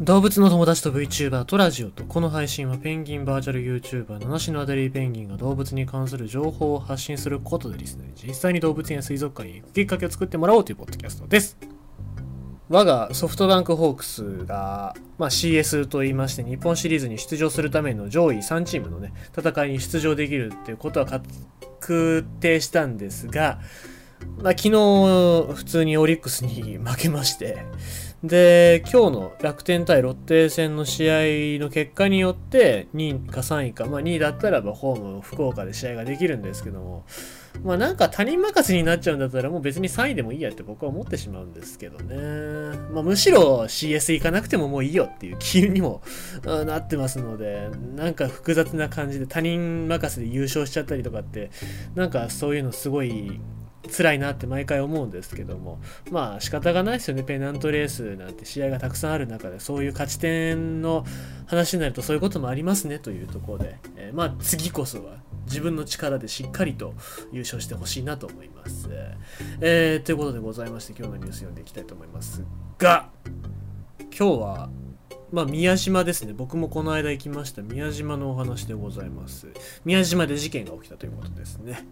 動物の友達と VTuber とラジオとこの配信はペンギンバーチャル YouTuber 七種のアデリーペンギンが動物に関する情報を発信することでリスナーに実際に動物園や水族館に行くきっかけを作ってもらおうというポッドキャストです。我がソフトバンクホークスが、まあ、CS と言いまして日本シリーズに出場するための上位3チームのね戦いに出場できるっていうことは確定したんですが、まあ、昨日普通にオリックスに負けましてで、今日の楽天対ロッテ戦の試合の結果によって、2位か3位か、まあ2位だったらばホーム福岡で試合ができるんですけども、まあなんか他人任せになっちゃうんだったらもう別に3位でもいいやって僕は思ってしまうんですけどね。まあむしろ CS 行かなくてももういいよっていう気にもなってますので、なんか複雑な感じで他人任せで優勝しちゃったりとかって、なんかそういうのすごい辛いなって毎回思うんですけどもまあ仕方がないですよねペナントレースなんて試合がたくさんある中でそういう勝ち点の話になるとそういうこともありますねというところで、えー、まあ次こそは自分の力でしっかりと優勝してほしいなと思います、えー、ということでございまして今日のニュース読んでいきたいと思いますが今日はまあ、宮島ですね。僕もこの間行きました宮島のお話でございます。宮島で事件が起きたということですね。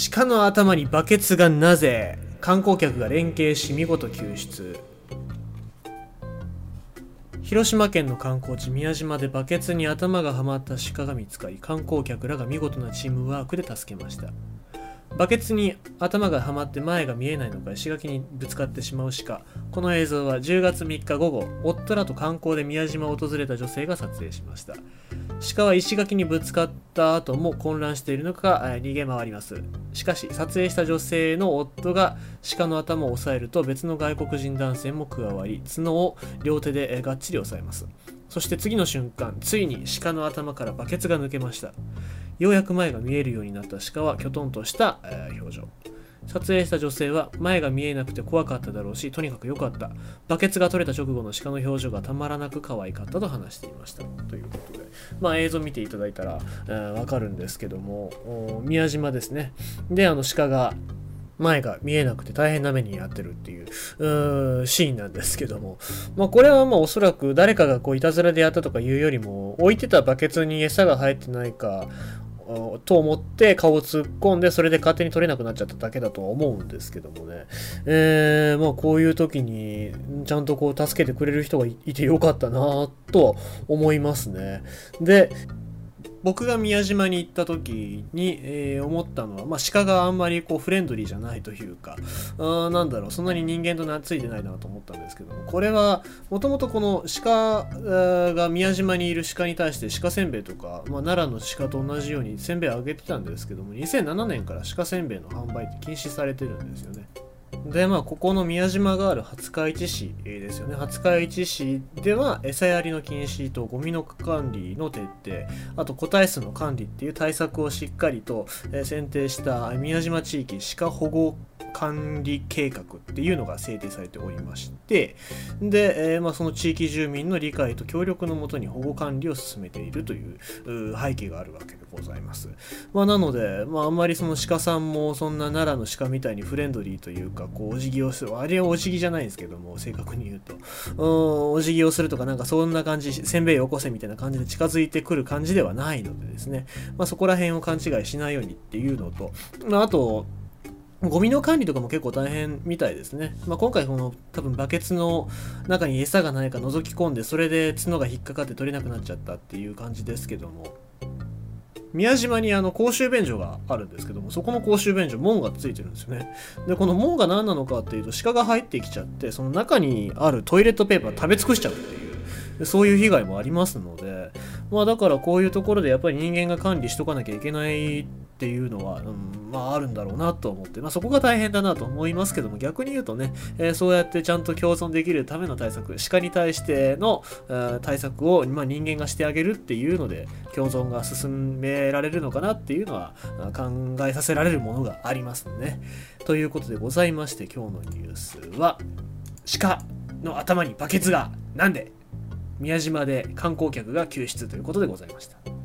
鹿の頭にバケツがなぜ観光客が連携し見事救出。広島県の観光地宮島でバケツに頭がはまった鹿が見つかり観光客らが見事なチームワークで助けました。バケツに頭がはまって前が見えないのか石垣にぶつかってしまう鹿この映像は10月3日午後夫らと観光で宮島を訪れた女性が撮影しました。鹿は石垣にぶつかった後も混乱しているのか逃げ回ります。しかし撮影した女性の夫が鹿の頭を押さえると別の外国人男性も加わり角を両手でがっちり押さえます。そして次の瞬間ついに鹿の頭からバケツが抜けました。ようやく前が見えるようになった鹿はきょとんとした、表情。撮影した女性は前が見えなくて怖かっただろうしとにかく良かった。バケツが取れた直後の鹿の表情がたまらなく可愛かったと話していました。ということで。まあ映像見ていただいたらわ、えー、かるんですけども宮島ですね。であの鹿が前が見えなくて大変な目に遭ってるっていううシーンなんですけども、まあ、これはまあおそらく誰かがこういたずらでやったとかいうよりも置いてたバケツに餌が入ってないかと思って顔を突っ込んで、それで勝手に取れなくなっちゃっただけだとは思うんですけどもね。えー、まあこういう時に、ちゃんとこう助けてくれる人がいてよかったなと思いますね。で、僕が宮島に行った時に、えー、思ったのは、まあ、鹿があんまりこうフレンドリーじゃないというか、あなんだろう、そんなに人間と懐いてないなと思ったんですけども、これは、もともとこの鹿が宮島にいる鹿に対して鹿せんべいとか、まあ、奈良の鹿と同じようにせんべいをあげてたんですけども、2007年から鹿せんべいの販売って禁止されてるんですよね。でまあここの宮島がある廿日市市ですよね。廿日市市では餌やりの禁止とゴミの管理の徹底。あと個体数の管理っていう対策をしっかりと、え選定した宮島地域鹿保護管理計画っていうのが制定されておりまして。で、えー、まあ、その地域住民の理解と協力のもとに保護管理を進めているという背景があるわけでございます、まあ、なので、まあ、あんまりその鹿さんもそんな奈良の鹿みたいにフレンドリーというかこうお辞儀をする。あれはお辞儀じゃないんですけども正確に言うと。うんお辞儀をするとかなんかそんな感じせんべいを起こせみたいな感じで近づいてくる感じではないのでですね、まあ、そこら辺を勘違いしないようにっていうのと、まあ、あとゴミの管理とかも結構大変みたいですね。まあ、今回この多分バケツの中に餌がないか覗き込んでそれで角が引っかかって取れなくなっちゃったっていう感じですけども。宮島にあの公衆便所があるんですけどもそこの公衆便所門がついてるんですよね。でこの門が何なのかっていうと鹿が入ってきちゃってその中にあるトイレットペーパー食べ尽くしちゃうっていうそういう被害もありますのでまあだからこういうところでやっぱり人間が管理しとかなきゃいけないっていうのは、うん、まああるんだろうなと思って、まあそこが大変だなと思いますけども、逆に言うとね、えー、そうやってちゃんと共存できるための対策、鹿に対しての、えー、対策を、まあ、人間がしてあげるっていうので、共存が進められるのかなっていうのは考えさせられるものがありますね。ということでございまして、今日のニュースは、鹿の頭にバケツがなんで宮島で観光客が救出ということでございました。